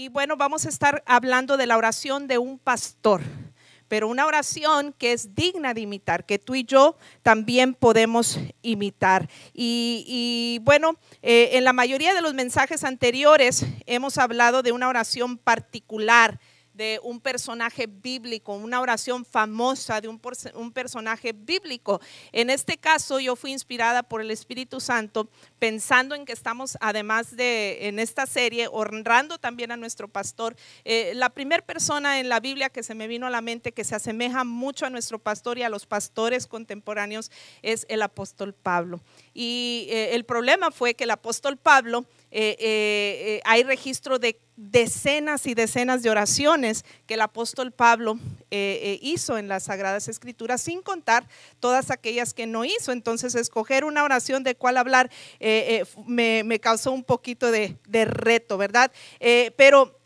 Y bueno, vamos a estar hablando de la oración de un pastor, pero una oración que es digna de imitar, que tú y yo también podemos imitar. Y, bueno, eh, en la mayoría de los mensajes anteriores hemos hablado de una oración particular de un personaje bíblico, una oración famosa de un, personaje bíblico. En este caso yo fui inspirada por el Espíritu Santo pensando en que estamos, además de en esta serie, honrando también a nuestro pastor. Eh, la primera persona en la Biblia que se me vino a la mente que se asemeja mucho a nuestro pastor y a los pastores contemporáneos es el apóstol Pablo. Y eh, el problema fue que el apóstol Pablo, eh, hay registro de decenas y decenas de oraciones que el apóstol Pablo eh, eh, hizo en las Sagradas Escrituras, sin contar todas aquellas que no hizo. Entonces, escoger una oración de cuál hablar eh, me, causó un poquito de, de reto, ¿verdad? pero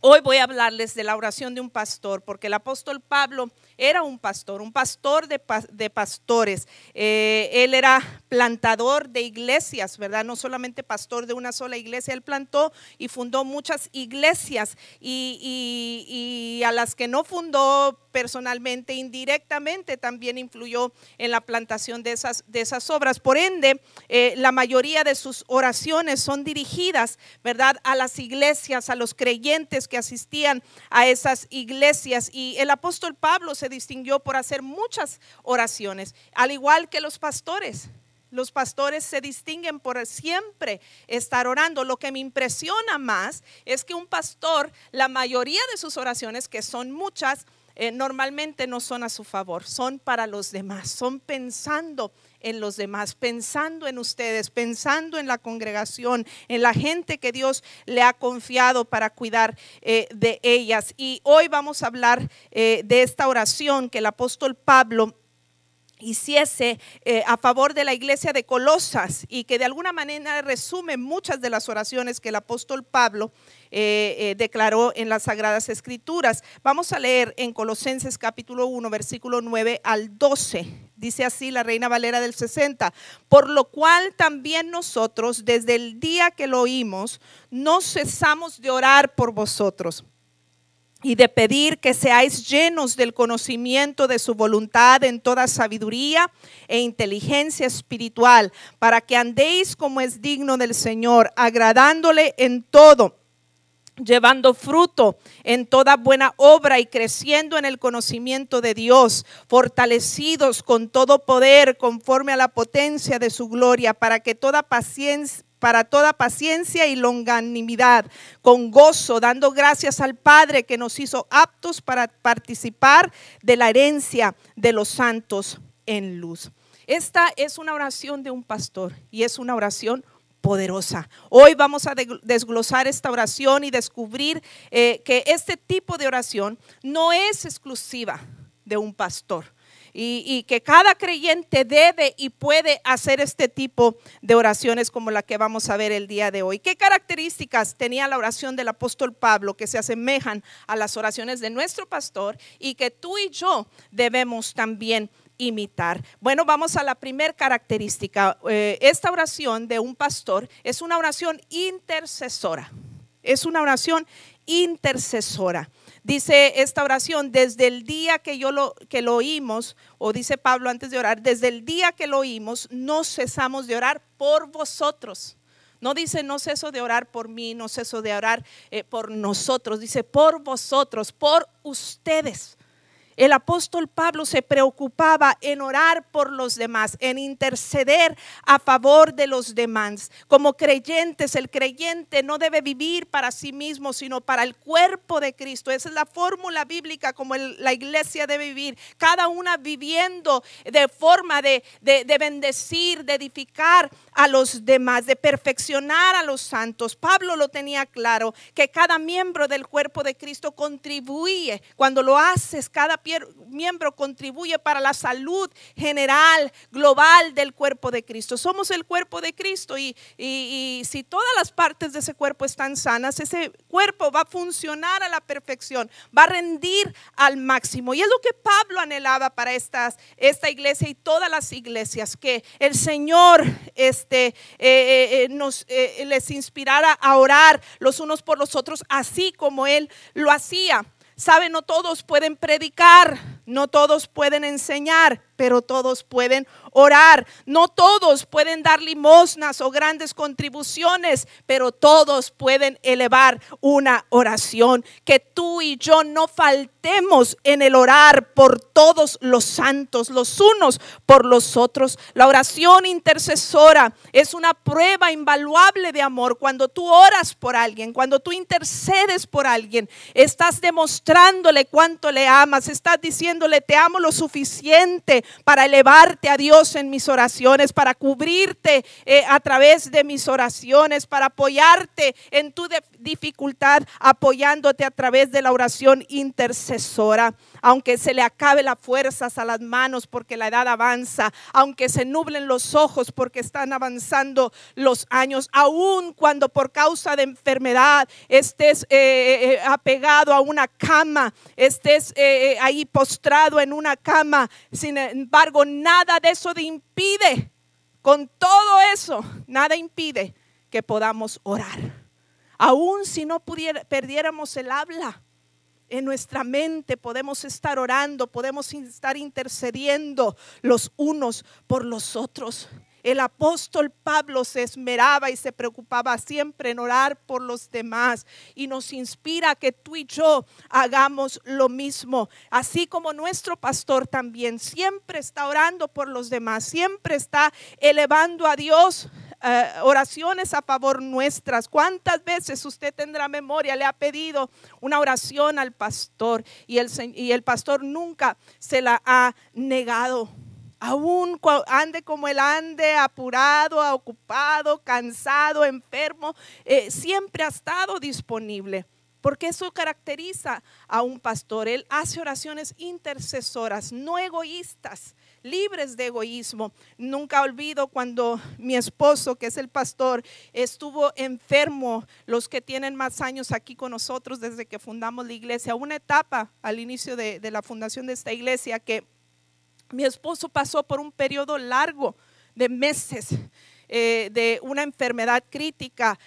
hoy voy a hablarles de la oración de un pastor, porque el apóstol Pablo era un pastor, un pastor de, pastores. Eh, él era plantador de iglesias, ¿verdad? No solamente pastor de una sola iglesia, él plantó y fundó muchas iglesias y, a las que no fundó personalmente, indirectamente también influyó en la plantación de esas, obras. Por ende, eh, la mayoría de sus oraciones son dirigidas, ¿verdad?, a las iglesias, a los creyentes que asistían a esas iglesias. Y el apóstol Pablo se distinguió por hacer muchas oraciones, al igual que los pastores. Los pastores se distinguen por siempre estar orando. Lo que me impresiona más es que un pastor, la mayoría de sus oraciones, que son muchas, eh, normalmente no son a su favor, son para los demás, son pensando en los demás, pensando en ustedes, pensando en la congregación, en la gente que Dios le ha confiado para cuidar eh, de ellas. Y hoy vamos a hablar eh, de esta oración que el apóstol Pablo hiciese eh, a favor de la iglesia de Colosas y que de alguna manera resume muchas de las oraciones que el apóstol Pablo declaró en las Sagradas Escrituras. Vamos a leer en Colosenses capítulo 1, versículo 9 al 12. Dice así la Reina Valera del 60. Por lo cual también nosotros, desde el día que lo oímos, no cesamos de orar por vosotros y de pedir que seáis llenos del conocimiento de su voluntad en toda sabiduría e inteligencia espiritual, para que andéis como es digno del Señor, agradándole en todo llevando fruto en toda buena obra y creciendo en el conocimiento de Dios, fortalecidos con todo poder conforme a la potencia de su gloria, para que toda paciencia para toda paciencia y longanimidad, con gozo, dando gracias al Padre que nos hizo aptos para participar de la herencia de los santos en luz. Esta es una oración de un pastor y es una oración poderosa. Hoy vamos a desglosar esta oración y descubrir eh, que este tipo de oración no es exclusiva de un pastor. Y, que cada creyente debe y puede hacer este tipo de oraciones como la que vamos a ver el día de hoy. ¿Qué características tenía la oración del apóstol Pablo que se asemejan a las oraciones de nuestro pastor y que tú y yo debemos también imitar. Bueno, vamos a la primera característica. Eh, esta oración de un pastor es una oración intercesora. Es una oración intercesora. Dice esta oración, desde el día que yo lo, que lo oímos, o dice Pablo antes de orar, desde el día que lo oímos, no cesamos de orar por vosotros. No dice no ceso de orar por mí, no ceso de orar eh, por nosotros, dice por vosotros, por ustedes. El apóstol Pablo se preocupaba en orar por los demás, en interceder a favor de los demás. Como creyentes, el creyente no debe vivir para sí mismo, sino para el cuerpo de Cristo. Esa es la fórmula bíblica como la iglesia debe vivir. Cada una viviendo de forma de, de bendecir, de edificar a los demás, de perfeccionar a los santos. Pablo lo tenía claro, que cada miembro del cuerpo de Cristo contribuye. Cuando lo haces, cada miembro contribuye para la salud general, global del cuerpo de Cristo. Somos el cuerpo de Cristo y, y si todas las partes de ese cuerpo están sanas, ese cuerpo va a funcionar a la perfección, va a rendir al máximo. Y es lo que Pablo anhelaba para estas, esta iglesia y todas las iglesias, que el Señor este, eh, eh, eh, nos, les inspirara a orar los unos por los otros, así como Él lo hacía. Sabe, no todos pueden predicar, no todos pueden enseñar, pero todos pueden orar. No todos pueden dar limosnas o grandes contribuciones, pero todos pueden elevar una oración. Que tú y yo no faltemos en el orar por todos los santos, los unos por los otros. La oración intercesora es una prueba invaluable de amor. Cuando tú oras por alguien, cuando tú intercedes por alguien, estás demostrándole cuánto le amas, estás diciéndole te amo lo suficiente para elevarte a Dios en mis oraciones, para cubrirte eh, a través de mis oraciones, para apoyarte en tu dificultad, apoyándote a través de la oración intercesora. Aunque se le acabe las fuerzas a las manos porque la edad avanza, aunque se nublen los ojos porque están avanzando los años, aun cuando por causa de enfermedad estés eh, eh, apegado a una cama, estés ahí postrado en una cama, sin embargo, nada de eso impide, con todo eso, nada impide que podamos orar. Aún si no pudiera, perdiéramos el habla, en nuestra mente podemos estar orando, podemos estar intercediendo los unos por los otros. El apóstol Pablo se esmeraba y se preocupaba siempre en orar por los demás y nos inspira que tú y yo hagamos lo mismo. Así como nuestro pastor también siempre está orando por los demás, siempre está elevando a Dios. Eh, oraciones a favor nuestras. ¿Cuántas veces usted tendrá memoria? Le ha pedido una oración al pastor y el, y el pastor nunca se la ha negado aún ande como él ande, apurado, ocupado, cansado, enfermo, eh, siempre ha estado disponible. Porque eso caracteriza a un pastor. Él hace oraciones intercesoras, no egoístas, libres de egoísmo. Nunca olvido cuando mi esposo, que es el pastor, estuvo enfermo, los que tienen más años aquí con nosotros desde que fundamos la iglesia, una etapa al inicio de la fundación de esta iglesia que mi esposo pasó por un periodo largo de meses eh, de una enfermedad crítica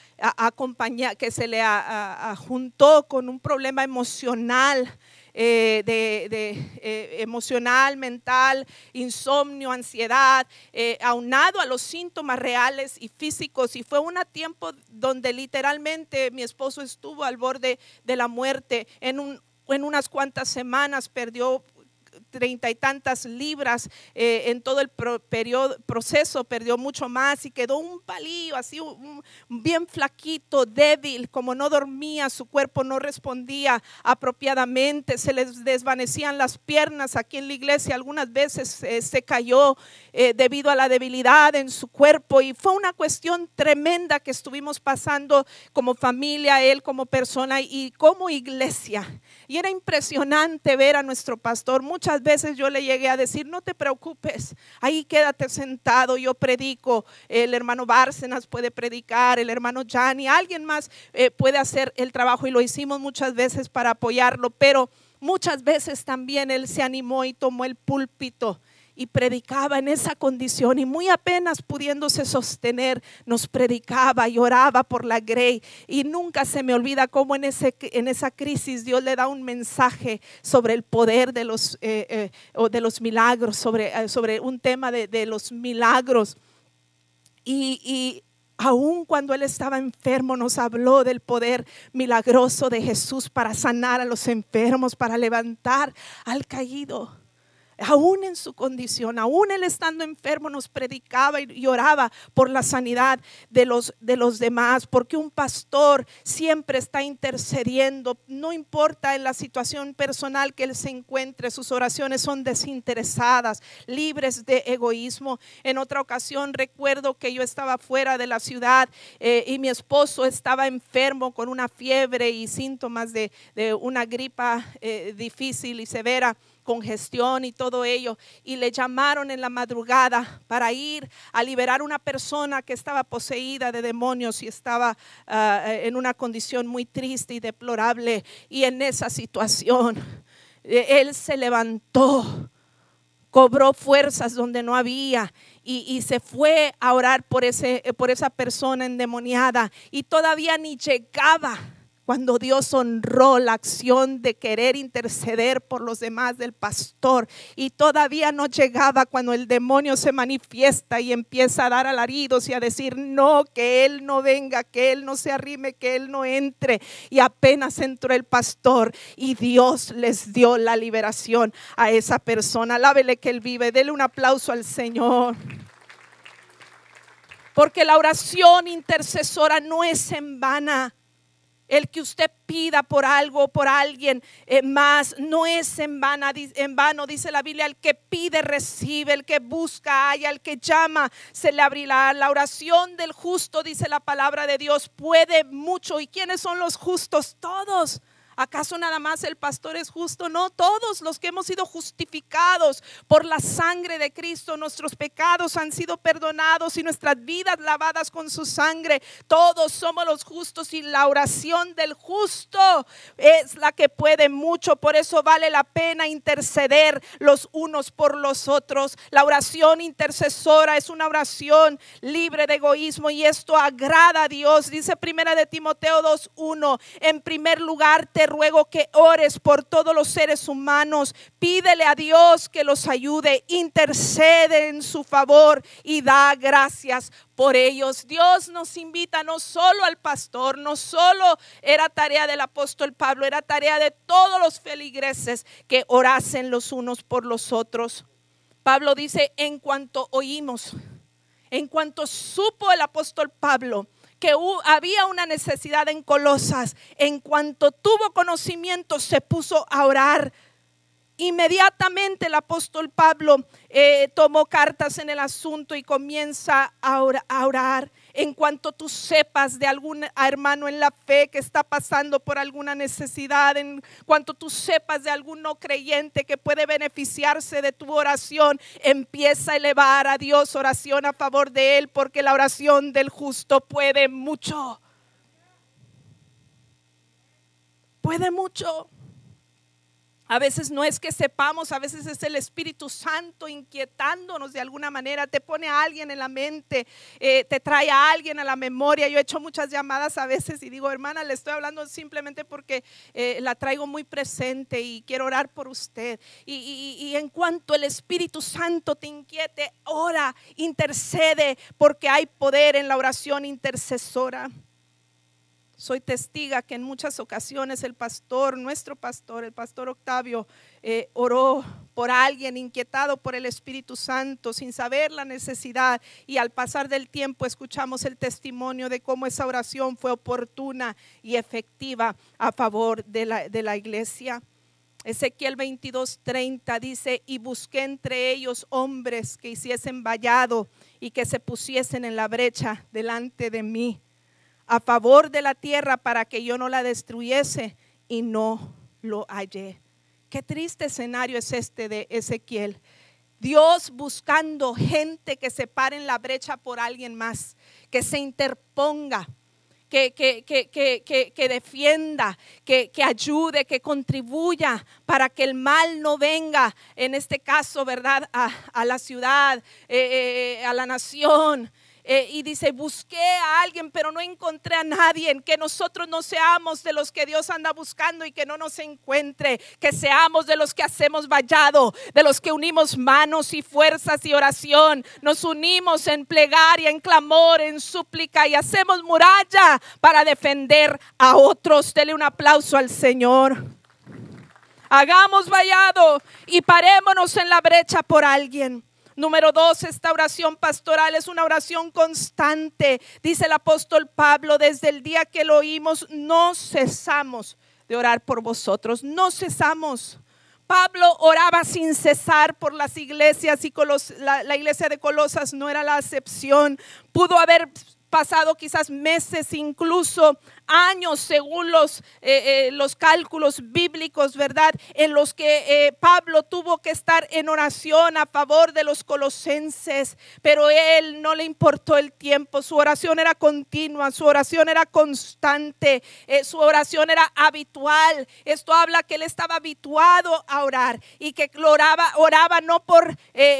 que se le juntó con un problema emocional. Eh, de, eh, emocional, mental, insomnio, ansiedad, aunado a los síntomas reales y físicos. Y fue un tiempo donde literalmente mi esposo estuvo al borde de la muerte. En, un, en unas cuantas semanas perdió treinta y tantas libras eh, en todo el periodo, proceso, perdió mucho más y quedó un palillo así, bien flaquito, débil, como no dormía, su cuerpo no respondía apropiadamente, se les desvanecían las piernas aquí en la iglesia, algunas veces eh, se cayó eh, debido a la debilidad en su cuerpo y fue una cuestión tremenda que estuvimos pasando como familia, él como persona y como iglesia. Y era impresionante ver a nuestro pastor. Muchas veces yo le llegué a decir, no te preocupes, ahí quédate sentado, yo predico. El hermano Bárcenas puede predicar, el hermano Jani, alguien más eh, puede hacer el trabajo y lo hicimos muchas veces para apoyarlo, pero muchas veces también él se animó y tomó el púlpito y predicaba en esa condición y muy apenas pudiéndose sostener, nos predicaba y oraba por la Grey. Y nunca se me olvida cómo en, ese, en esa crisis Dios le da un mensaje sobre el poder de los, eh, eh, o de los milagros, sobre, eh, sobre un tema de, de los milagros. Y, y aun cuando él estaba enfermo, nos habló del poder milagroso de Jesús para sanar a los enfermos, para levantar al caído aún en su condición, aún él estando enfermo, nos predicaba y oraba por la sanidad de los, de los demás, porque un pastor siempre está intercediendo, no importa en la situación personal que él se encuentre, sus oraciones son desinteresadas, libres de egoísmo. En otra ocasión recuerdo que yo estaba fuera de la ciudad eh, y mi esposo estaba enfermo con una fiebre y síntomas de, una gripa eh, difícil y severa congestión y todo ello. Y le llamaron en la madrugada para ir a liberar una persona que estaba poseída de demonios y estaba ah, en una condición muy triste y deplorable. Y en esa situación, e, él se levantó cobró fuerzas donde no había y, y, se fue a orar por, ese, por esa persona endemoniada y todavía ni llegaba cuando Dios honró la acción de querer interceder por los demás del pastor y todavía no llegaba cuando el demonio se manifiesta y empieza a dar alaridos y a decir, no, que él no venga, que él no se arrime, que él no entre. Y apenas entró el pastor y Dios les dio la liberación a esa persona. Alábele que él vive, dele un aplauso al Señor. Porque la oración intercesora no es en vana. El que usted pida por algo, por alguien eh, más, no es en, en vano, dice la Biblia. El que pide, recibe. El que busca, haya. El que llama, se le abrirá. La oración del justo, dice la palabra de Dios, puede mucho. ¿Y quiénes son los justos? Todos. ¿Acaso nada más el pastor es justo? No, todos los que hemos sido justificados por la sangre de Cristo, nuestros pecados han sido perdonados y nuestras vidas lavadas con su sangre. Todos somos los justos y la oración del justo es la que puede mucho. Por eso vale la pena interceder los unos por los otros. La oración intercesora es una oración libre de egoísmo y esto agrada a Dios. Dice primera de Timoteo 2:1, en primer lugar te ruego que ores por todos los seres humanos. Pídele a Dios que los ayude, intercede en su favor y da gracias por ellos. Dios nos invita no solo al pastor, no solo era tarea del apóstol Pablo, era tarea de todos los feligreses que orasen los unos por los otros. Pablo dice, en cuanto oímos, en cuanto supo el apóstol Pablo, que había una necesidad en Colosas. En cuanto tuvo conocimiento, se puso a orar. Inmediatamente el apóstol Pablo eh, tomó cartas en el asunto y comienza a orar en cuanto tú sepas de algún hermano en la fe que está pasando por alguna necesidad, en cuanto tú sepas de algún no creyente que puede beneficiarse de tu oración, empieza a elevar a Dios oración a favor de él, porque la oración del justo puede mucho. Puede mucho. A veces no es que sepamos, a veces es el Espíritu Santo inquietándonos de alguna manera. Te pone a alguien en la mente, eh, te trae a alguien a la memoria. Yo he hecho muchas llamadas a veces y digo, hermana, le estoy hablando simplemente porque eh, la traigo muy presente y quiero orar por usted. Y, y en cuanto el Espíritu Santo te inquiete, ora, intercede, porque hay poder en la oración intercesora. Soy testiga que en muchas ocasiones el pastor, nuestro pastor, el pastor Octavio, eh, oró por alguien inquietado por el Espíritu Santo sin saber la necesidad y al pasar del tiempo escuchamos el testimonio de cómo esa oración fue oportuna y efectiva a favor de la, de la iglesia. Ezequiel 22:30 dice, y busqué entre ellos hombres que hiciesen vallado y que se pusiesen en la brecha delante de mí a favor de la tierra para que yo no la destruyese y no lo hallé. Qué triste escenario es este de Ezequiel. Dios buscando gente que se pare en la brecha por alguien más, que se interponga, que, que, que, que defienda, que, ayude, que contribuya para que el mal no venga, en este caso, ¿verdad?, a, la ciudad, eh, eh, a la nación. Eh, y dice, busqué a alguien, pero no encontré a nadie. Que nosotros no seamos de los que Dios anda buscando y que no nos encuentre. Que seamos de los que hacemos vallado, de los que unimos manos y fuerzas y oración. Nos unimos en plegaria, en clamor, en súplica y hacemos muralla para defender a otros. Dele un aplauso al Señor. Hagamos vallado y parémonos en la brecha por alguien. Número dos, esta oración pastoral es una oración constante. Dice el apóstol Pablo, desde el día que lo oímos, no cesamos de orar por vosotros, no cesamos. Pablo oraba sin cesar por las iglesias y la, la iglesia de Colosas no era la excepción. Pudo haber pasado quizás meses, incluso años según los, eh, eh, los cálculos bíblicos, ¿verdad? En los que eh, Pablo tuvo que estar en oración a favor de los colosenses, pero él no le importó el tiempo, su oración era continua, su oración era constante, su oración era habitual. Esto habla que él estaba habituado a orar y que oraba, oraba no por,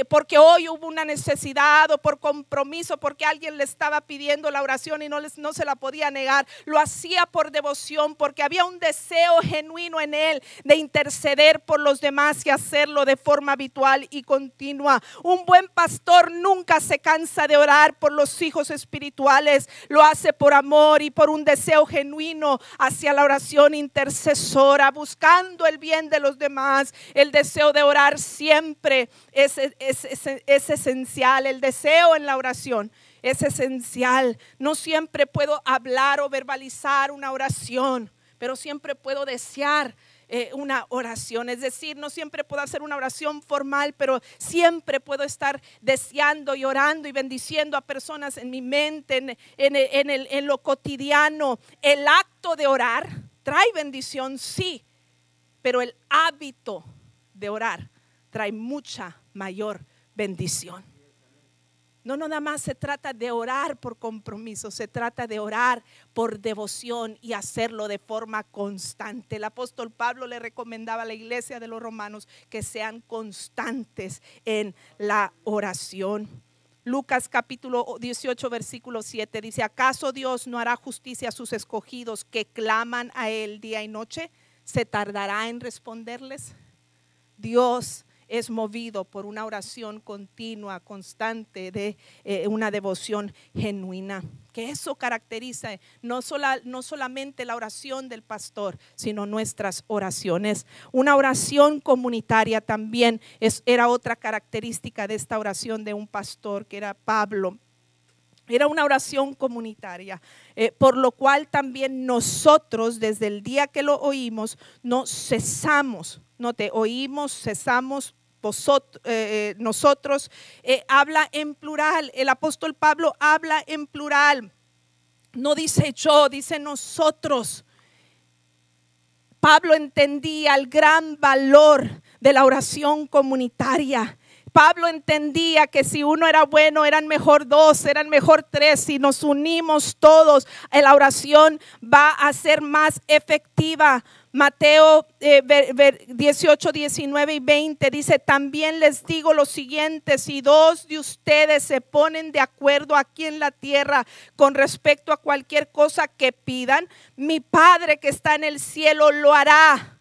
porque hoy hubo una necesidad o por compromiso, porque alguien le estaba pidiendo la oración y no, les, no se la podía negar, lo hacía por devoción, porque había un deseo genuino en él de interceder por los demás y hacerlo de forma habitual y continua. Un buen pastor nunca se cansa de orar por los hijos espirituales, lo hace por amor y por un deseo genuino hacia la oración intercesora, buscando el bien de los demás. El deseo de orar siempre es, es, es esencial, el deseo en la oración es esencial. No siempre puedo hablar o verbalizar una oración, pero siempre puedo desear eh, una oración. Es decir, no siempre puedo hacer una oración formal, pero siempre puedo estar deseando y orando y bendiciendo a personas en mi mente, en, en lo cotidiano. El acto de orar trae bendición, sí, pero el hábito de orar trae mucha mayor bendición. No, nada más se trata de orar por compromiso, se trata de orar por devoción y hacerlo de forma constante. El apóstol Pablo le recomendaba a la iglesia de los romanos que sean constantes en la oración. Lucas capítulo 18, versículo 7 dice, ¿acaso Dios no hará justicia a sus escogidos que claman a Él día y noche? ¿Se tardará en responderles? Dios es movido por una oración continua, constante, de eh, una devoción genuina. Que eso caracteriza no, no solamente la oración del pastor, sino nuestras oraciones. Una oración comunitaria también es, era otra característica de esta oración de un pastor, que era Pablo. Era una oración comunitaria, eh, por lo cual también nosotros desde el día que lo oímos no cesamos, no te oímos, cesamos eh, eh, nosotros, eh, habla en plural. El apóstol Pablo habla en plural. No dice yo, dice nosotros. Pablo entendía el gran valor de la oración comunitaria. Pablo entendía que si uno era bueno, eran mejor dos, eran mejor tres. Si nos unimos todos, la oración va a ser más efectiva. Mateo 18, eh, 19 y 20 dice, también les digo lo siguiente, si dos de ustedes se ponen de acuerdo aquí en la tierra con respecto a cualquier cosa que pidan, mi Padre que está en el cielo lo hará.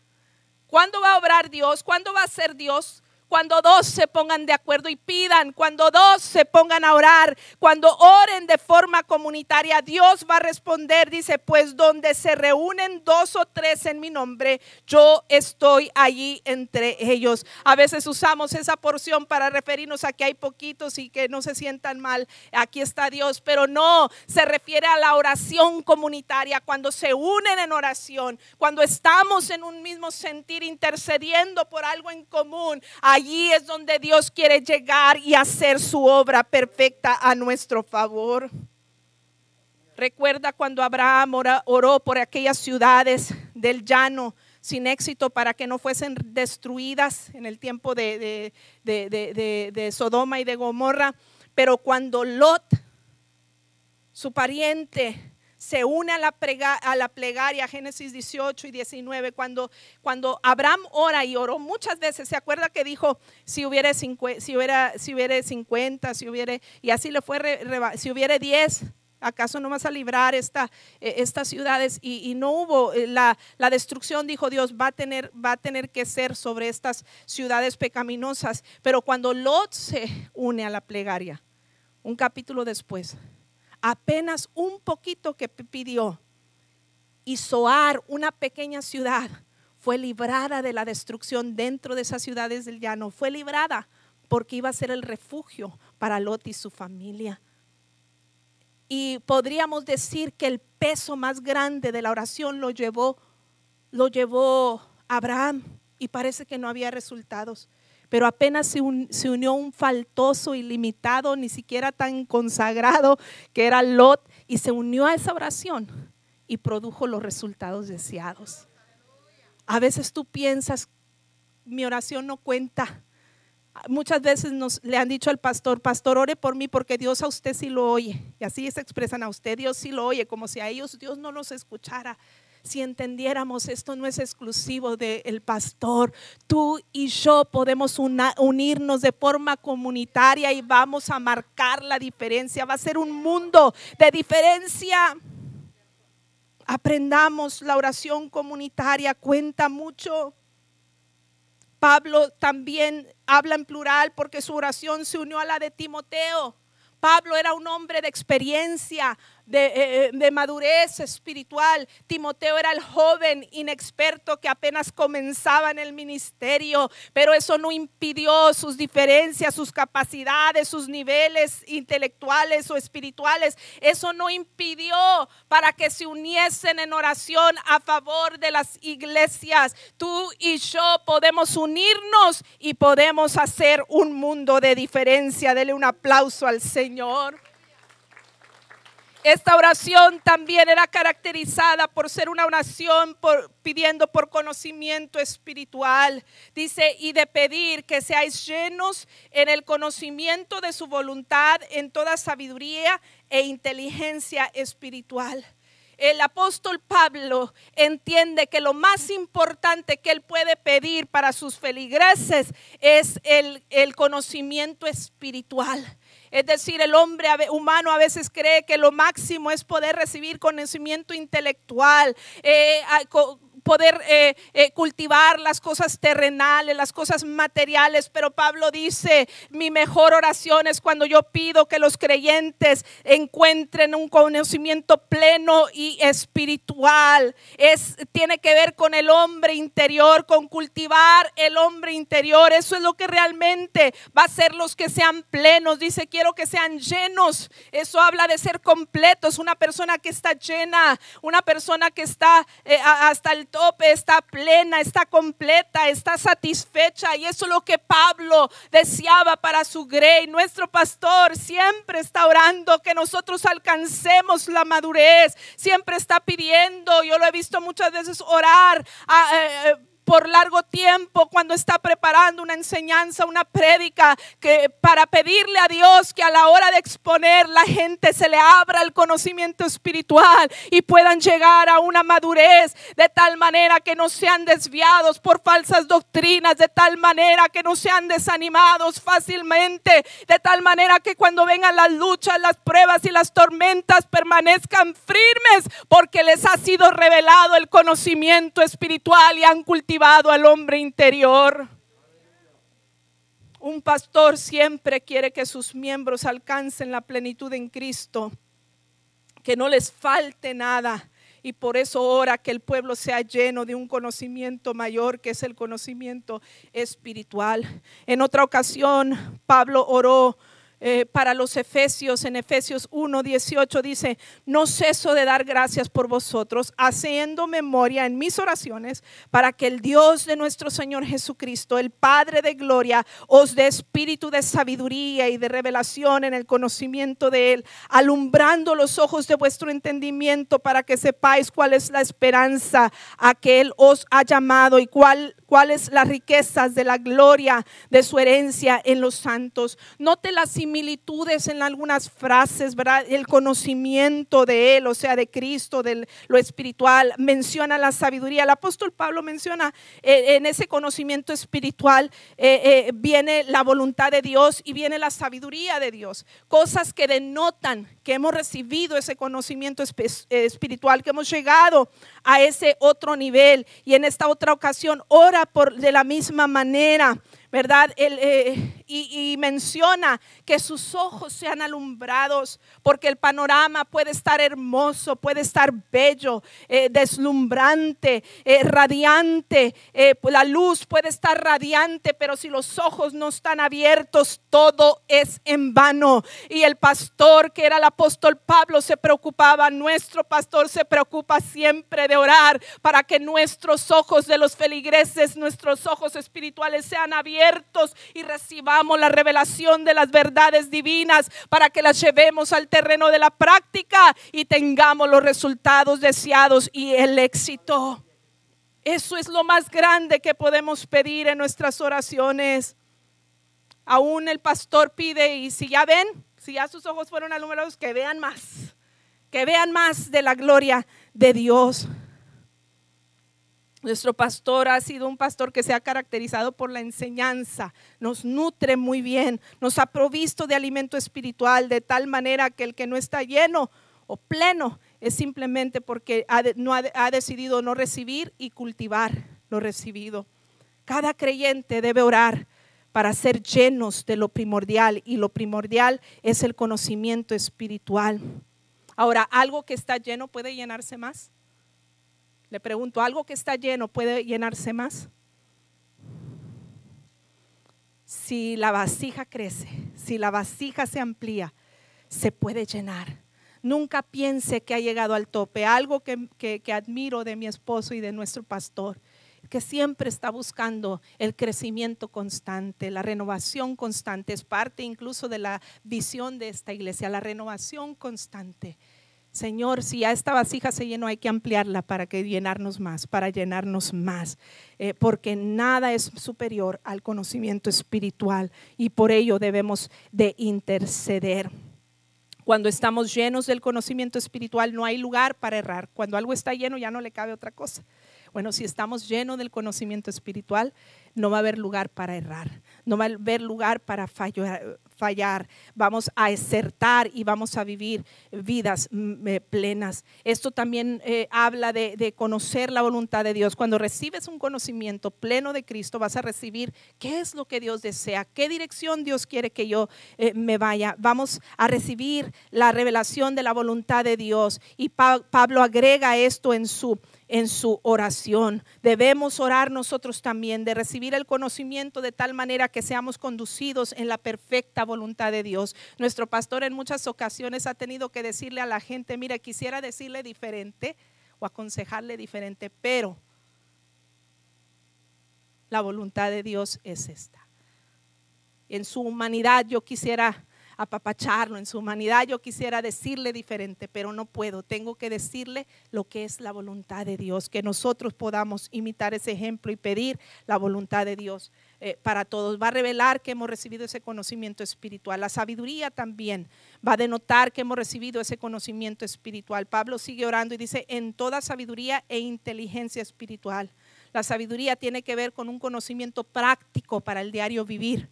¿Cuándo va a obrar Dios? ¿Cuándo va a ser Dios? Cuando dos se pongan de acuerdo y pidan, cuando dos se pongan a orar, cuando oren de forma comunitaria, Dios va a responder, dice, pues donde se reúnen dos o tres en mi nombre, yo estoy allí entre ellos. A veces usamos esa porción para referirnos a que hay poquitos y que no se sientan mal. Aquí está Dios, pero no, se refiere a la oración comunitaria, cuando se unen en oración, cuando estamos en un mismo sentir intercediendo por algo en común. Allí es donde Dios quiere llegar y hacer su obra perfecta a nuestro favor. Recuerda cuando Abraham oró por aquellas ciudades del llano sin éxito para que no fuesen destruidas en el tiempo de, de, Sodoma y de Gomorra. Pero cuando Lot, su pariente, se une a la, a la plegaria, Génesis 18 y 19, cuando, cuando Abraham ora y oró muchas veces, se acuerda que dijo, si hubiera, si hubiera, si hubiera 50, si y así le fue, si hubiera 10, ¿acaso no vas a librar esta, eh, estas ciudades? Y, no hubo eh, la, la, destrucción, dijo Dios, va a, tener, va a tener que ser sobre estas ciudades pecaminosas. Pero cuando Lot se une a la plegaria, un capítulo después, apenas un poquito que pidió. Y Soar, una pequeña ciudad, fue librada de la destrucción dentro de esas ciudades del llano. Fue librada porque iba a ser el refugio para Lot y su familia. Y podríamos decir que el peso más grande de la oración lo llevó, lo llevó Abraham y parece que no había resultados pero apenas se, unió un faltoso ilimitado, ni siquiera tan consagrado que era Lot, y se unió a esa oración. y produjo los resultados deseados. A veces tú piensas, mi oración no cuenta. Muchas veces nos le han dicho al pastor, pastor, ore por mí porque Dios a usted sí lo oye. Y así se expresan a usted, Dios sí lo oye, como si a ellos Dios no los escuchara si entendiéramos esto no es exclusivo del pastor, tú y yo podemos unirnos de forma comunitaria y vamos a marcar la diferencia. Va a ser un mundo de diferencia. Aprendamos la oración comunitaria, cuenta mucho. Pablo también habla en plural porque su oración se unió a la de Timoteo. Pablo era un hombre de experiencia, eh, eh, de, madurez espiritual. Timoteo era el joven inexperto que apenas comenzaba en el ministerio, pero eso no impidió sus diferencias, sus capacidades, sus niveles intelectuales o espirituales. Eso no impidió para que se uniesen en oración a favor de las iglesias. Tú y yo podemos unirnos y podemos hacer un mundo de diferencia. Dele un aplauso al Señor. Esta oración también era caracterizada por ser una oración pidiendo por conocimiento espiritual. Dice, y de pedir que seáis llenos en el conocimiento de su voluntad, en toda sabiduría e inteligencia espiritual. El apóstol Pablo entiende que lo más importante que él puede pedir para sus feligreses es el, el conocimiento espiritual. Es decir, el hombre humano a veces cree que lo máximo es poder recibir conocimiento intelectual, eh, poder eh, eh, cultivar las cosas terrenales, las cosas materiales, pero Pablo dice, mi mejor oración es cuando yo pido que los creyentes encuentren un conocimiento pleno y espiritual. Es, tiene que ver con el hombre interior, con cultivar el hombre interior. Eso es lo que realmente va a ser los que sean plenos. Dice, quiero que sean llenos. Eso habla de ser completos. Una persona que está llena, una persona que está eh, hasta el está plena, está completa, está satisfecha. Y eso es lo que Pablo deseaba para su grey. Nuestro pastor siempre está orando que nosotros alcancemos la madurez. Siempre está pidiendo, yo lo he visto muchas veces orar. A, eh, por largo tiempo cuando está preparando una enseñanza, una prédica, que para pedirle a Dios que a la hora de exponer la gente se le abra el conocimiento espiritual y puedan llegar a una madurez de tal manera que no sean desviados por falsas doctrinas, de tal manera que no sean desanimados fácilmente, de tal manera que cuando vengan las luchas, las pruebas y las tormentas permanezcan firmes porque les ha sido revelado el conocimiento espiritual y han cultivado al hombre interior. Un pastor siempre quiere que sus miembros alcancen la plenitud en Cristo, que no les falte nada. Y por eso ora que el pueblo sea lleno de un conocimiento mayor, que es el conocimiento espiritual. En otra ocasión, Pablo oró eh, para los Efesios, en Efesios 1, 18 dice, no ceso de dar gracias por vosotros, haciendo memoria en mis oraciones, para que el Dios de nuestro Señor Jesucristo, el Padre de Gloria, os dé espíritu de sabiduría y de revelación en el conocimiento de Él, alumbrando los ojos de vuestro entendimiento para que sepáis cuál es la esperanza a que Él os ha llamado y cuál cuáles las riquezas de la gloria de su herencia en los santos. Note las similitudes en algunas frases, ¿verdad? El conocimiento de Él, o sea, de Cristo, de lo espiritual. Menciona la sabiduría. El apóstol Pablo menciona eh, en ese conocimiento espiritual eh, eh, viene la voluntad de Dios y viene la sabiduría de Dios. Cosas que denotan que hemos recibido ese conocimiento espiritual, que hemos llegado a ese otro nivel. Y en esta otra ocasión, ora por, de la misma manera ¿verdad? Eh, y, menciona que sus ojos sean alumbrados, porque el panorama puede estar hermoso, puede estar bello, eh, deslumbrante, eh, radiante, la luz puede estar radiante, pero si los ojos no están abiertos, todo es en vano. Y el pastor, que era el apóstol Pablo, se preocupaba, nuestro pastor se preocupa siempre de orar para que nuestros ojos de los feligreses, nuestros ojos espirituales sean abiertos y recibamos la revelación de las verdades divinas para que las llevemos al terreno de la práctica y tengamos los resultados deseados y el éxito. Eso es lo más grande que podemos pedir en nuestras oraciones. Aún el pastor pide, y si ya ven, si ya sus ojos fueron alumbrados, que vean más, que vean más de la gloria de Dios. Nuestro pastor ha sido un pastor que se ha caracterizado por la enseñanza, nos nutre muy bien, nos ha provisto de alimento espiritual de tal manera que el que no está lleno o pleno es simplemente porque ha, no ha decidido no recibir y cultivar lo recibido. Cada creyente debe orar para ser llenos de lo primordial y lo primordial es el conocimiento espiritual. Ahora, ¿algo que está lleno puede llenarse más? Le pregunto, ¿algo que está lleno puede llenarse más? Si la vasija crece, si la vasija se amplía, se puede llenar. Nunca piense que ha llegado al tope. Algo que, que admiro de mi esposo y de nuestro pastor que siempre está buscando el crecimiento constante, la renovación constante. Es parte incluso de la visión de esta iglesia, la renovación constante. Señor, si ya esta vasija se llenó, hay que ampliarla para que llenarnos más, para llenarnos más, eh, porque nada es superior al conocimiento espiritual y por ello debemos de interceder. Cuando estamos llenos del conocimiento espiritual no hay lugar para errar. Cuando algo está lleno ya no le cabe otra cosa. Bueno, si estamos llenos del conocimiento espiritual, no va a haber lugar para errar, no va a haber lugar para fallar, vamos a exertar y vamos a vivir vidas mm, eh, plenas. Esto también eh, habla de, conocer la voluntad de Dios. Cuando recibes un conocimiento pleno de Cristo, vas a recibir qué es lo que Dios desea, qué dirección Dios quiere que yo eh, me vaya. Vamos a recibir la revelación de la voluntad de Dios. Y Pablo agrega esto en su en su oración. Debemos orar nosotros también de recibir el conocimiento de tal manera que seamos conducidos en la perfecta voluntad de Dios. Nuestro pastor en muchas ocasiones ha tenido que decirle a la gente, mira, quisiera decirle diferente o aconsejarle diferente, pero la voluntad de Dios es esta. En su humanidad yo quisiera apapacharlo en su humanidad. Yo quisiera decirle diferente, pero no puedo. Tengo que decirle lo que es la voluntad de Dios, que nosotros podamos imitar ese ejemplo y pedir la voluntad de Dios eh, para todos. Va a revelar que hemos recibido ese conocimiento espiritual. La sabiduría también va a denotar que hemos recibido ese conocimiento espiritual. Pablo sigue orando y dice, en toda sabiduría e inteligencia espiritual. La sabiduría tiene que ver con un conocimiento práctico para el diario vivir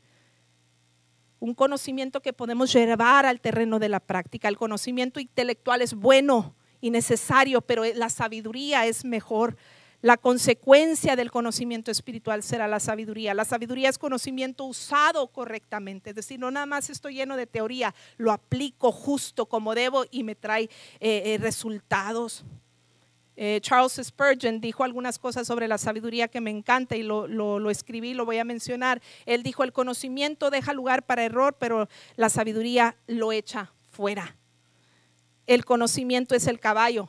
un conocimiento que podemos llevar al terreno de la práctica. El conocimiento intelectual es bueno y necesario, pero la sabiduría es mejor. La consecuencia del conocimiento espiritual será la sabiduría. La sabiduría es conocimiento usado correctamente, es decir, no nada más estoy lleno de teoría, lo aplico justo como debo y me trae eh, eh, resultados. Eh, Charles Spurgeon dijo algunas cosas sobre la sabiduría que me encanta y lo, lo, escribí, lo voy a mencionar. Él dijo, el conocimiento deja lugar para error, pero la sabiduría lo echa fuera. El conocimiento es el caballo,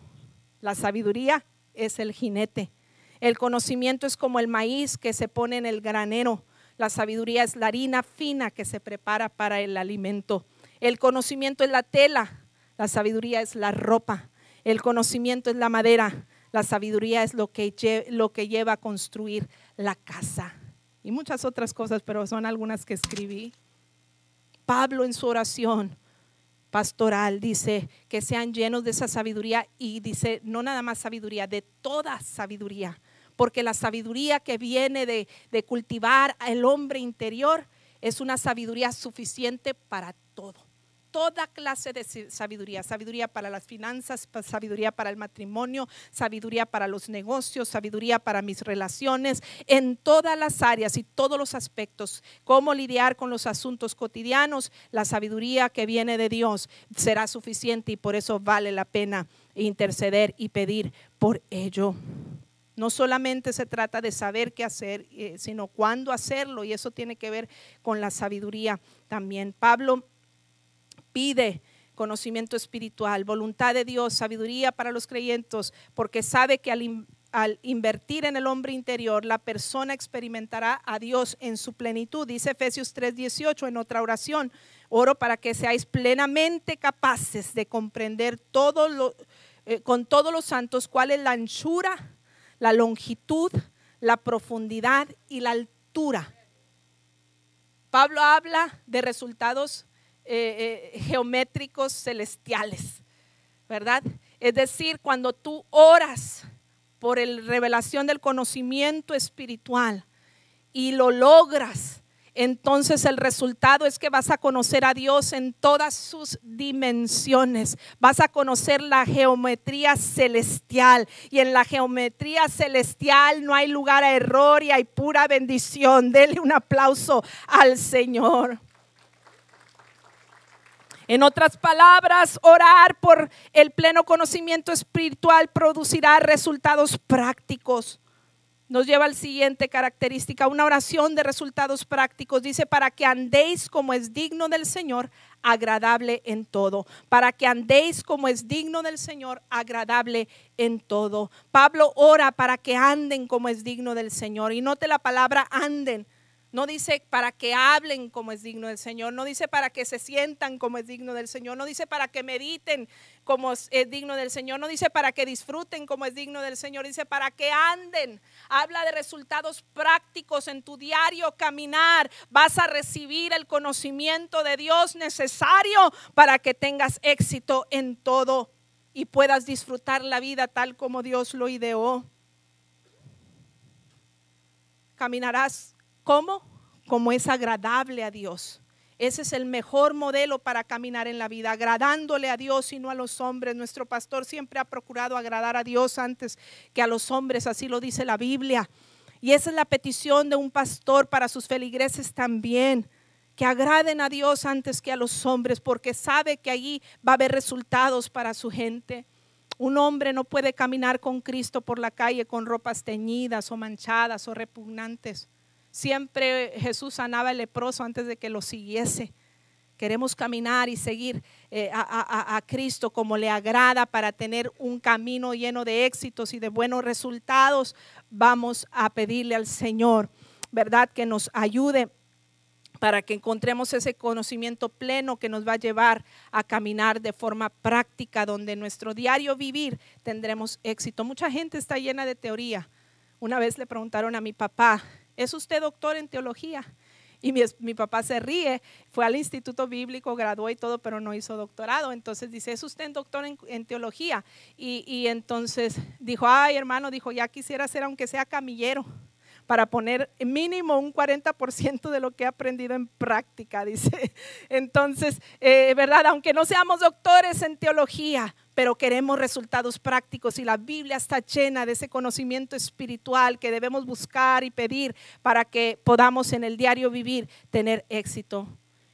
la sabiduría es el jinete. El conocimiento es como el maíz que se pone en el granero. La sabiduría es la harina fina que se prepara para el alimento. El conocimiento es la tela, la sabiduría es la ropa. El conocimiento es la madera, la sabiduría es lo que, lo que lleva a construir la casa. Y muchas otras cosas, pero son algunas que escribí. Pablo en su oración pastoral dice que sean llenos de esa sabiduría y dice, no nada más sabiduría, de toda sabiduría, porque la sabiduría que viene de, de cultivar al hombre interior es una sabiduría suficiente para todo toda clase de sabiduría, sabiduría para las finanzas, sabiduría para el matrimonio, sabiduría para los negocios, sabiduría para mis relaciones, en todas las áreas y todos los aspectos, cómo lidiar con los asuntos cotidianos, la sabiduría que viene de Dios será suficiente y por eso vale la pena interceder y pedir por ello. No solamente se trata de saber qué hacer, eh, sino cuándo hacerlo, y eso tiene que ver con la sabiduría también. Pablo pide conocimiento espiritual, voluntad de Dios, sabiduría para los creyentes, porque sabe que al invertir en el hombre interior, la persona experimentará a Dios en su plenitud. Dice Efesios 3:18 en otra oración, oro para que seáis plenamente capaces de comprender todo eh, con todos los santos cuál es la anchura, la longitud, la profundidad y la altura. Pablo habla de resultados eh, eh, geométricos celestiales, ¿verdad? Es decir, cuando tú oras por la revelación del conocimiento espiritual y lo logras, entonces el resultado es que vas a conocer a Dios en todas sus dimensiones. Vas a conocer la geometría celestial. Y en la geometría celestial no hay lugar a error y hay pura bendición. Dele un aplauso al Señor. En otras palabras, orar por el pleno conocimiento espiritual producirá resultados prácticos. Nos lleva al siguiente característica, una oración de resultados prácticos. Dice, para que andéis como es digno del Señor, agradable en todo. Para que andéis como es digno del Señor, agradable en todo. Pablo ora para que anden como es digno del Señor. Y note la palabra anden no dice para que hablen como es digno del Señor, no dice para que se sientan como es digno del Señor, no dice para que mediten como es digno del Señor, no dice para que disfruten como es digno del Señor, dice para que anden. Habla de resultados prácticos en tu diario caminar. Vas a recibir el conocimiento de Dios necesario para que tengas éxito en todo y puedas disfrutar la vida tal como Dios lo ideó. Caminarás ¿Cómo? Como es agradable a Dios. Ese es el mejor modelo para caminar en la vida, agradándole a Dios y no a los hombres. Nuestro pastor siempre ha procurado agradar a Dios antes que a los hombres, así lo dice la Biblia. Y esa es la petición de un pastor para sus feligreses también, que agraden a Dios antes que a los hombres, porque sabe que allí va a haber resultados para su gente. Un hombre no puede caminar con Cristo por la calle con ropas teñidas o manchadas o repugnantes. Siempre Jesús sanaba el leproso antes de que lo siguiese. Queremos caminar y seguir eh, a, Cristo como le agrada para tener un camino lleno de éxitos y de buenos resultados. Vamos a pedirle al Señor, ¿verdad? Que nos ayude para que encontremos ese conocimiento pleno que nos va a llevar a caminar de forma práctica, donde en nuestro diario vivir tendremos éxito. Mucha gente está llena de teoría. Una vez le preguntaron a mi papá, ¿es usted doctor en teología? Y mi, papá se ríe, fue al instituto bíblico, graduó y todo, pero no hizo doctorado. Entonces dice, ¿es usted doctor en, teología? Y, y, entonces dijo, ay hermano, dijo, ya quisiera ser aunque sea camillero para poner mínimo un 40% de lo que he aprendido en práctica, dice. Entonces, eh, ¿verdad? Aunque no seamos doctores en teología, pero queremos resultados prácticos y la Biblia está llena de ese conocimiento espiritual que debemos buscar y pedir para que podamos en el diario vivir tener éxito.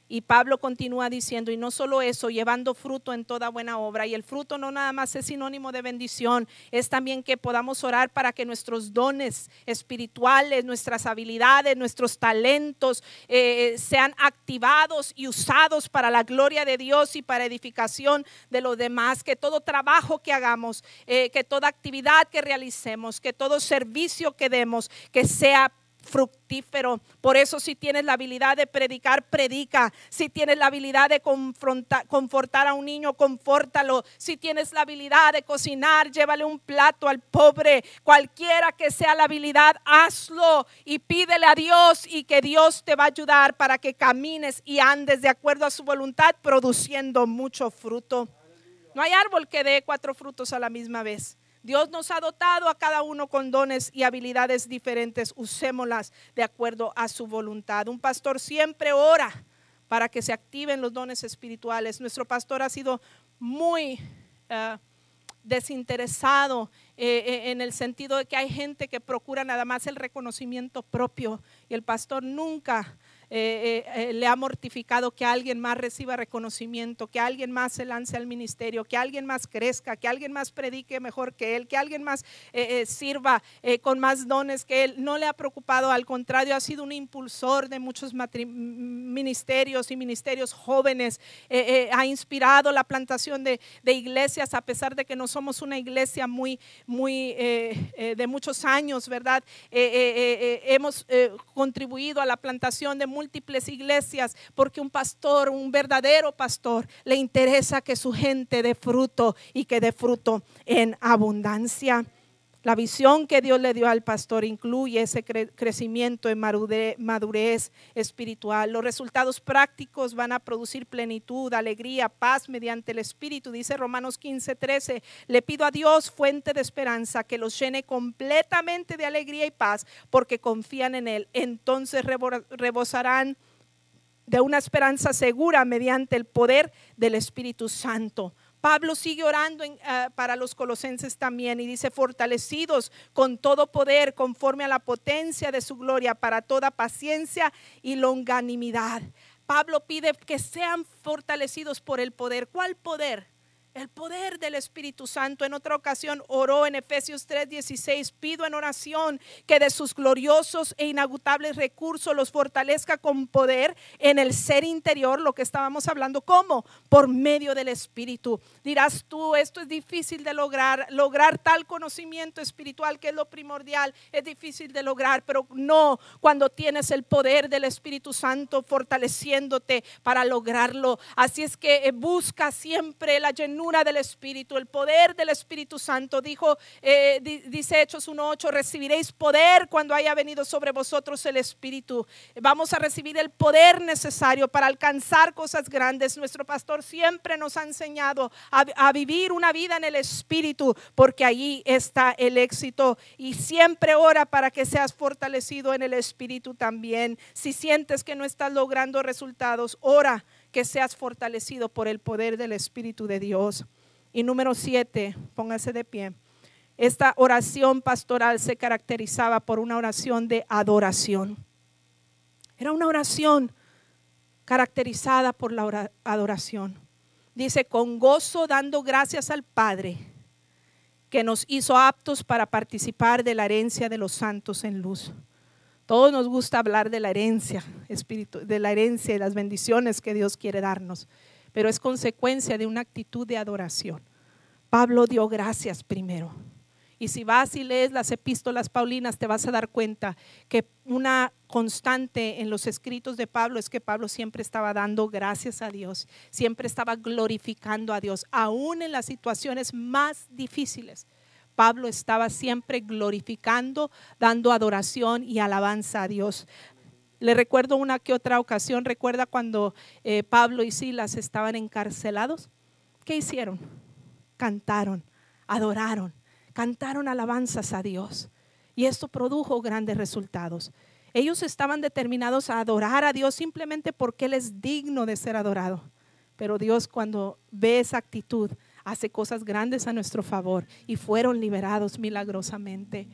Y Pablo continúa diciendo, y no solo eso, llevando fruto en toda buena obra. Y el fruto no nada más es sinónimo de bendición, es también que podamos orar para que nuestros dones espirituales, nuestras habilidades, nuestros talentos eh, sean activados y usados para la gloria de Dios y para edificación de los demás. Que todo trabajo que hagamos, eh, que toda actividad que realicemos, que todo servicio que demos, que sea fructífero. Por eso si tienes la habilidad de predicar, predica. Si tienes la habilidad de confortar a un niño, confórtalo. Si tienes la habilidad de cocinar, llévale un plato al pobre. Cualquiera que sea la habilidad, hazlo y pídele a Dios y que Dios te va a ayudar para que camines y andes de acuerdo a su voluntad, produciendo mucho fruto. No hay árbol que dé cuatro frutos a la misma vez. Dios nos ha dotado a cada uno con dones y habilidades diferentes. Usémoslas de acuerdo a su voluntad. Un pastor siempre ora para que se activen los dones espirituales. Nuestro pastor ha sido muy eh, desinteresado eh, eh, en el sentido de que hay gente que procura nada más el reconocimiento propio y el pastor nunca eh, eh, le ha mortificado que alguien más reciba reconocimiento, que alguien más se lance al ministerio, que alguien más crezca, que alguien más predique mejor que él, que alguien más sirva con más dones que él. No le ha preocupado, al contrario, ha sido un impulsor de muchos ministerios y ministerios jóvenes. ha inspirado la plantación de, iglesias, a pesar de que no somos una iglesia muy de muchos años, ¿verdad? hemos contribuido a la plantación de múltiples iglesias porque un pastor, un verdadero pastor, le interesa que su gente dé fruto y que dé fruto en abundancia. La visión que Dios le dio al pastor incluye ese crecimiento en madurez espiritual. Los resultados prácticos van a producir plenitud, alegría, paz mediante el Espíritu. Dice Romanos 15, 13, le pido a Dios, fuente de esperanza, que los llene completamente de alegría y paz porque confían en Él. Entonces rebosarán de una esperanza segura mediante el poder del Espíritu Santo. Pablo sigue orando ah, para los colosenses también y dice, fortalecidos con todo poder conforme a la potencia de su gloria para toda paciencia y longanimidad. Pablo pide que sean fortalecidos por el poder. ¿Cuál poder? El poder del Espíritu Santo. En otra ocasión oró en Efesios 3:16, pido en oración que de sus gloriosos e inagutables recursos los fortalezca con poder en el ser interior, lo que estábamos hablando, ¿cómo? Por medio del Espíritu. Dirás tú, esto es difícil de lograr, lograr tal conocimiento espiritual que es lo primordial, es difícil de lograr, pero no cuando tienes el poder del Espíritu Santo fortaleciéndote para lograrlo. Así es que eh, busca siempre la llenura del Espíritu, el poder del Espíritu Santo. Dijo, eh, dice Hechos 1.8, recibiréis poder cuando haya venido sobre vosotros el Espíritu. Vamos a recibir el poder necesario para alcanzar cosas grandes. Nuestro pastor siempre nos ha enseñado a, a vivir una vida en el Espíritu, porque allí está el éxito. Y siempre ora para que seas fortalecido en el Espíritu también. Si sientes que no estás logrando resultados, ora que seas fortalecido por el poder del Espíritu de Dios. Y número siete, póngase de pie. Esta oración pastoral se caracterizaba por una oración de adoración. Era una oración caracterizada por la adoración. Dice, con gozo dando gracias al Padre que nos hizo aptos para participar de la herencia de los santos en luz. Todos nos gusta hablar de la herencia, espíritu, de la herencia y las bendiciones que Dios quiere darnos, pero es consecuencia de una actitud de adoración. Pablo dio gracias primero. Y si vas y lees las epístolas paulinas, te vas a dar cuenta que una constante en los escritos de Pablo es que Pablo siempre estaba dando gracias a Dios, siempre estaba glorificando a Dios, aún en las situaciones más difíciles. Pablo estaba siempre glorificando, dando adoración y alabanza a Dios. Le recuerdo una que otra ocasión, recuerda cuando eh, Pablo y Silas estaban encarcelados. ¿Qué hicieron? Cantaron, adoraron, cantaron alabanzas a Dios. Y esto produjo grandes resultados. Ellos estaban determinados a adorar a Dios simplemente porque Él es digno de ser adorado. Pero Dios cuando ve esa actitud, hace cosas grandes a nuestro favor y fueron liberados milagrosamente.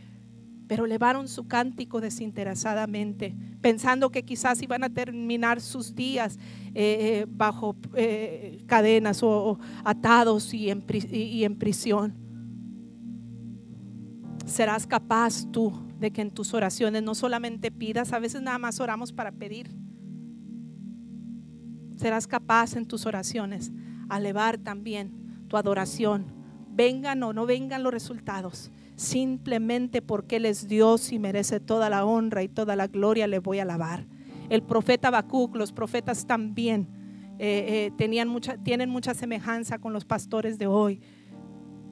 Pero elevaron su cántico desinteresadamente, pensando que quizás iban a terminar sus días eh, eh, bajo eh, cadenas o, atados y en, y en prisión. Serás capaz tú de que en tus oraciones no solamente pidas, a veces nada más oramos para pedir. Serás capaz en tus oraciones a elevar también tu adoración, vengan o no vengan los resultados, simplemente porque Él es Dios y merece toda la honra y toda la gloria, le voy a alabar. El profeta Habacuc, los profetas también eh, eh, tenían mucha, tienen mucha semejanza con los pastores de hoy.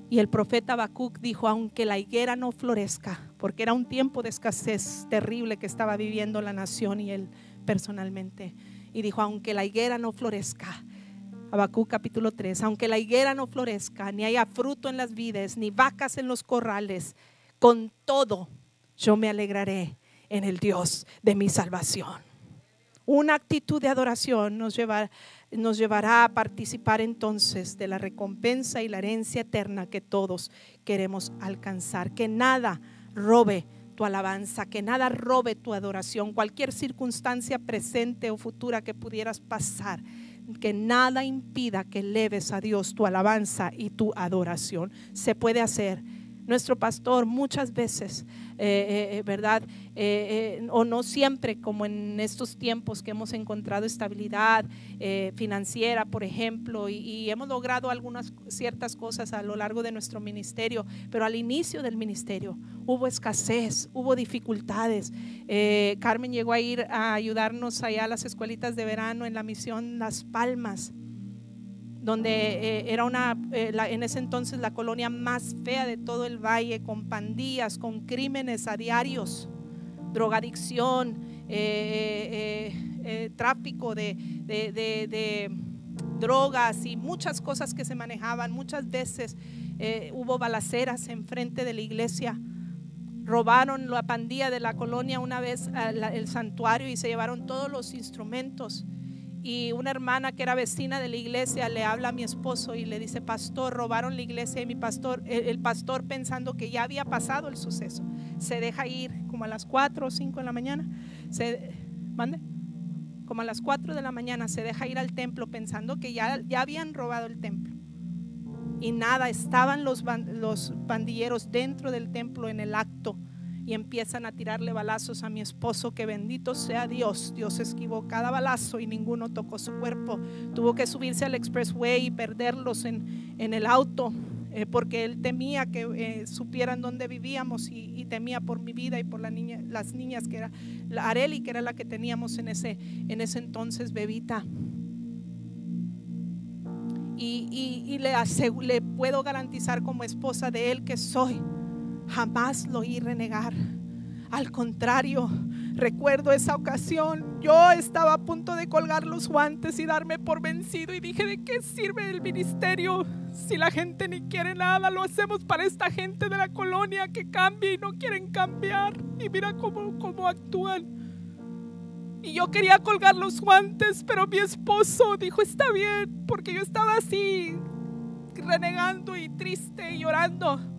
Y el profeta Habacuc dijo, aunque la higuera no florezca, porque era un tiempo de escasez terrible que estaba viviendo la nación y él personalmente. Y dijo, aunque la higuera no florezca, Habacuc capítulo 3, aunque la higuera no florezca, ni haya fruto en las vides, ni vacas en los corrales, con todo yo me alegraré en el Dios de mi salvación. Una actitud de adoración nos, nos llevará a participar entonces de la recompensa y la herencia eterna que todos queremos alcanzar. Que nada robe tu alabanza, que nada robe tu adoración, cualquier circunstancia presente o futura que pudieras pasar, que nada impida que eleves a Dios tu alabanza y tu adoración. Se puede hacer nuestro pastor muchas veces, eh, eh, eh, ¿verdad? o no siempre, como en estos tiempos que hemos encontrado estabilidad financiera, por ejemplo, y, hemos logrado algunas ciertas cosas a lo largo de nuestro ministerio, pero al inicio del ministerio hubo escasez, hubo dificultades. Carmen llegó a ir a ayudarnos allá a las escuelitas de verano en la misión Las Palmas donde eh, era una, eh, en ese entonces la colonia más fea de todo el valle, con pandillas, con crímenes a diarios, drogadicción, eh, tráfico de, de, drogas y muchas cosas que se manejaban. Muchas veces hubo balaceras enfrente de la iglesia. Robaron la pandilla de la colonia una vez el santuario y se llevaron todos los instrumentos y una hermana que era vecina de la iglesia le habla a mi esposo y le dice, pastor, robaron la iglesia y mi pastor, el, pastor pensando que ya había pasado el suceso, se deja ir como a las 4 o 5 de la mañana, se, mande, como a las 4 de la mañana se deja ir al templo pensando que ya, ya habían robado el templo. Y nada, estaban los, los pandilleros dentro del templo en el acto y empiezan a tirarle balazos a mi esposo, que bendito sea Dios. Dios esquivó cada balazo y ninguno tocó su cuerpo. Tuvo que subirse al expressway y perderlos en, en el auto. Eh, porque él temía que eh, supieran dónde vivíamos y, temía por mi vida y por la niña, las niñas que era la Areli, que era la que teníamos en ese, en ese entonces, bebita. Y, y, le, le puedo garantizar como esposa de él que soy jamás lo oí renegar. Al contrario, recuerdo esa ocasión, yo estaba a punto de colgar los guantes y darme por vencido y dije, ¿de qué sirve el ministerio si la gente ni quiere nada? Lo hacemos para esta gente de la colonia que cambia y no quieren cambiar. Y mira cómo, cómo actúan. Y yo quería colgar los guantes, pero mi esposo dijo, está bien, porque yo estaba así, renegando y triste y llorando.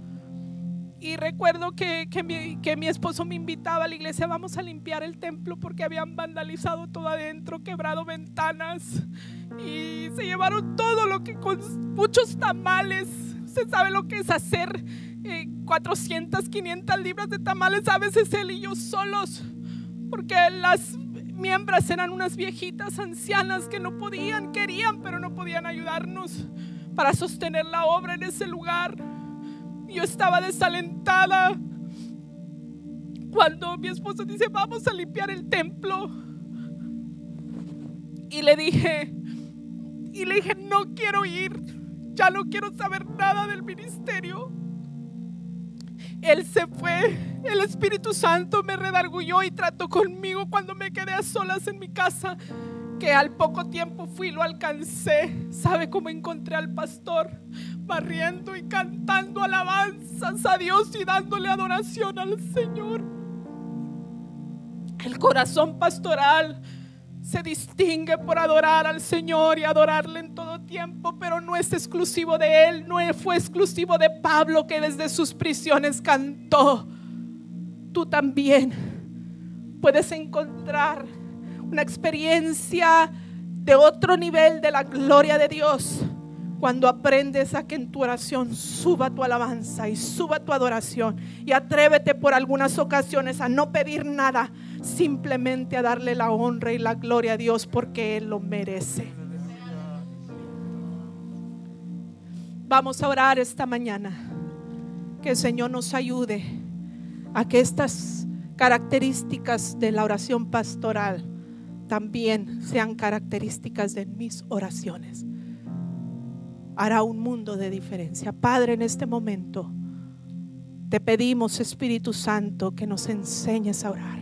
Y recuerdo que, que, mi, que, mi, esposo me invitaba a la iglesia, vamos a limpiar el templo porque habían vandalizado todo adentro, quebrado ventanas y se llevaron todo lo que con muchos tamales. Se sabe lo que es hacer 400, eh, 500 libras de tamales, a veces él y yo solos, porque las miembros eran unas viejitas ancianas que no podían, querían, pero no podían ayudarnos para sostener la obra en ese lugar. Yo estaba desalentada cuando mi esposo dice, vamos a limpiar el templo. Y le dije, y le dije, no quiero ir, ya no quiero saber nada del ministerio. Él se fue, el Espíritu Santo me redargulló y trató conmigo cuando me quedé a solas en mi casa, que al poco tiempo fui y lo alcancé. ¿Sabe cómo encontré al pastor? Barriendo y cantando alabanzas a Dios y dándole adoración al Señor. El corazón pastoral se distingue por adorar al Señor y adorarle en todo tiempo, pero no es exclusivo de Él, no fue exclusivo de Pablo que desde sus prisiones cantó. Tú también puedes encontrar una experiencia de otro nivel de la gloria de Dios cuando aprendes a que en tu oración suba tu alabanza y suba tu adoración y atrévete por algunas ocasiones a no pedir nada, simplemente a darle la honra y la gloria a Dios porque Él lo merece. Vamos a orar esta mañana. Que el Señor nos ayude a que estas características de la oración pastoral también sean características de mis oraciones hará un mundo de diferencia. Padre, en este momento te pedimos, Espíritu Santo, que nos enseñes a orar.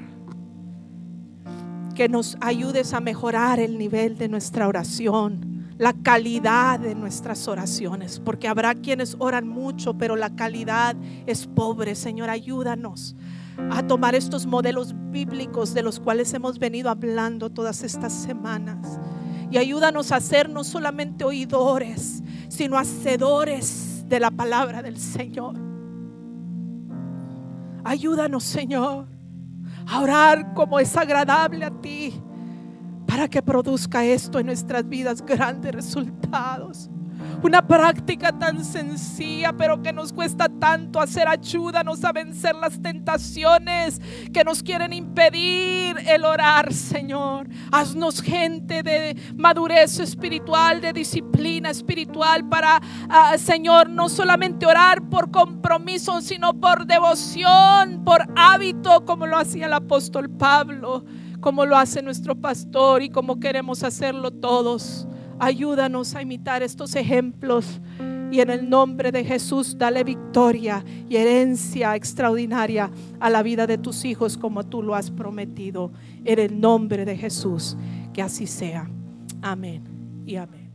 Que nos ayudes a mejorar el nivel de nuestra oración, la calidad de nuestras oraciones, porque habrá quienes oran mucho, pero la calidad es pobre. Señor, ayúdanos a tomar estos modelos bíblicos de los cuales hemos venido hablando todas estas semanas. Y ayúdanos a ser no solamente oidores, sino hacedores de la palabra del Señor. Ayúdanos, Señor, a orar como es agradable a ti, para que produzca esto en nuestras vidas grandes resultados. Una práctica tan sencilla, pero que nos cuesta tanto hacer. Ayúdanos a vencer las tentaciones que nos quieren impedir el orar, Señor. Haznos gente de madurez espiritual, de disciplina espiritual para, ah, Señor, no solamente orar por compromiso, sino por devoción, por hábito, como lo hacía el apóstol Pablo, como lo hace nuestro pastor y como queremos hacerlo todos. Ayúdanos a imitar estos ejemplos y en el nombre de Jesús dale victoria y herencia extraordinaria a la vida de tus hijos como tú lo has prometido. En el nombre de Jesús, que así sea. Amén y amén.